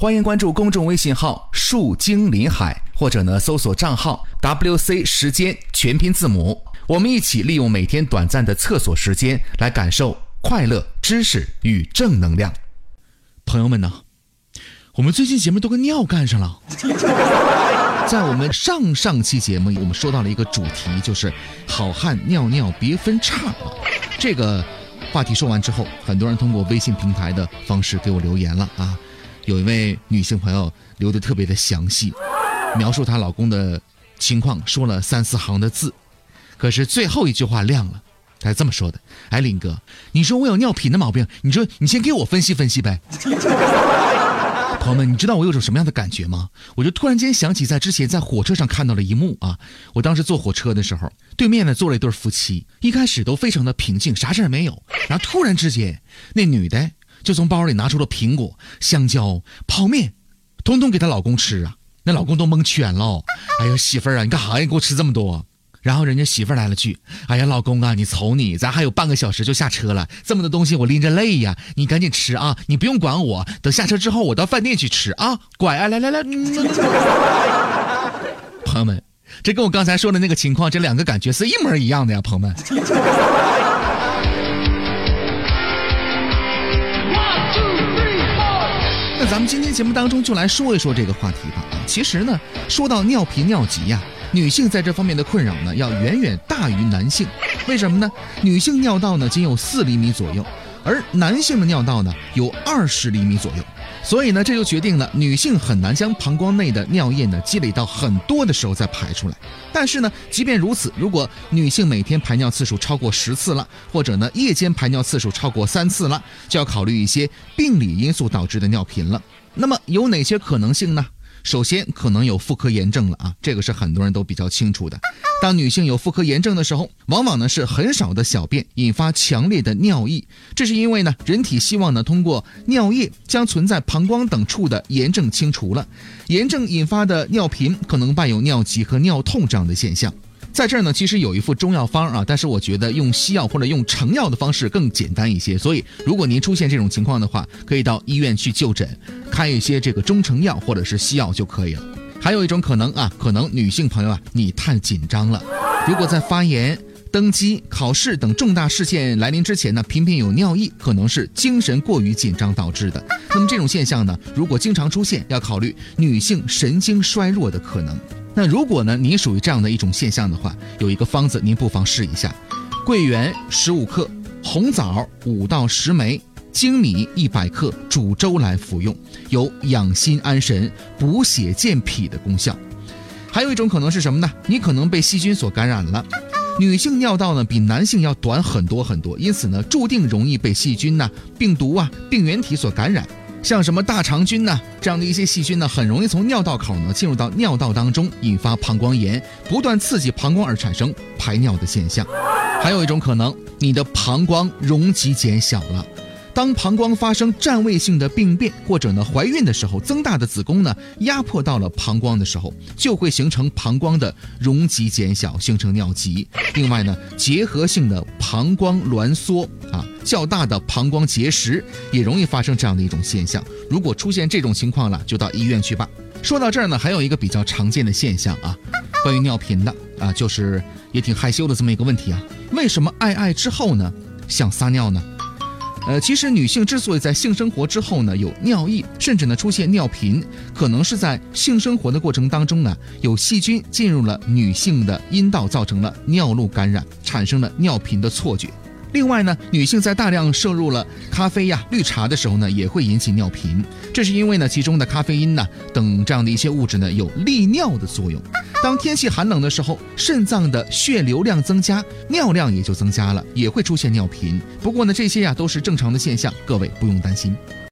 欢迎关注公众微信号“树精林海”，或者呢搜索账号 “WC 时间”全拼字母。我们一起利用每天短暂的厕所时间，来感受快乐、知识与正能量。朋友们呢，我们最近节目都跟尿干上了。在我们上上期节目，我们说到了一个主题，就是好汉尿尿别分叉。这个话题说完之后，很多人通过微信平台的方式给我留言了啊。有一位女性朋友留的特别的详细，描述她老公的情况，说了三四行的字。可是最后一句话亮了，他是这么说的：“哎，林哥，你说我有尿频的毛病，你说你先给我分析分析呗。”朋友们，你知道我有种什么样的感觉吗？我就突然间想起在之前在火车上看到了一幕啊！我当时坐火车的时候，对面呢坐了一对夫妻，一开始都非常的平静，啥事儿没有。然后突然之间，那女的就从包里拿出了苹果、香蕉、泡面，通通给她老公吃啊！那老公都蒙圈了。哎呀，媳妇儿啊，你干啥呀？给我吃这么多？然后人家媳妇儿来了句：“哎呀，老公啊，你瞅你，咱还有半个小时就下车了，这么多东西我拎着累呀，你赶紧吃啊，你不用管我，等下车之后我到饭店去吃啊，乖啊，来来来。”朋友们，这跟我刚才说的那个情况，这两个感觉是一模一样的呀，朋友们。今天节目当中就来说一说这个话题吧。其实呢，说到尿频尿急呀。女性在这方面的困扰呢，要远远大于男性。为什么呢？女性尿道呢仅有四厘米左右，而男性的尿道呢有二十厘米左右。所以呢，这就决定了女性很难将膀胱内的尿液呢积累到很多的时候再排出来。但是呢，即便如此，如果女性每天排尿次数超过十次了，或者呢夜间排尿次数超过三次了，就要考虑一些病理因素导致的尿频了。那么有哪些可能性呢？首先可能有妇科炎症了啊，这个是很多人都比较清楚的。当女性有妇科炎症的时候，往往呢是很少的小便引发强烈的尿意，这是因为呢人体希望呢通过尿液将存在膀胱等处的炎症清除了，炎症引发的尿频可能伴有尿急和尿痛这样的现象。在这儿呢，其实有一副中药方啊，但是我觉得用西药或者用成药的方式更简单一些。所以，如果您出现这种情况的话，可以到医院去就诊，开一些这个中成药或者是西药就可以了。还有一种可能啊，可能女性朋友啊，你太紧张了。如果在发言、登机、考试等重大事件来临之前呢，频频有尿意，可能是精神过于紧张导致的。那么这种现象呢，如果经常出现，要考虑女性神经衰弱的可能。那如果呢，你属于这样的一种现象的话，有一个方子您不妨试一下：桂圆十五克，红枣五到十枚，粳米一百克，煮粥来服用，有养心安神、补血健脾的功效。还有一种可能是什么呢？你可能被细菌所感染了。女性尿道呢比男性要短很多很多，因此呢，注定容易被细菌呐、病毒啊、病原体所感染。像什么大肠菌呢？这样的一些细菌呢，很容易从尿道口呢进入到尿道当中，引发膀胱炎，不断刺激膀胱而产生排尿的现象。还有一种可能，你的膀胱容积减小了。当膀胱发生占位性的病变，或者呢怀孕的时候，增大的子宫呢压迫到了膀胱的时候，就会形成膀胱的容积减小，形成尿急。另外呢，结核性的膀胱挛缩啊，较大的膀胱结石也容易发生这样的一种现象。如果出现这种情况了，就到医院去吧。说到这儿呢，还有一个比较常见的现象啊，关于尿频的啊，就是也挺害羞的这么一个问题啊，为什么爱爱之后呢想撒尿呢？呃，其实女性之所以在性生活之后呢有尿意，甚至呢出现尿频，可能是在性生活的过程当中呢有细菌进入了女性的阴道，造成了尿路感染，产生了尿频的错觉。另外呢，女性在大量摄入了咖啡呀、绿茶的时候呢，也会引起尿频。这是因为呢，其中的咖啡因呢等这样的一些物质呢，有利尿的作用。当天气寒冷的时候，肾脏的血流量增加，尿量也就增加了，也会出现尿频。不过呢，这些呀都是正常的现象，各位不用担心。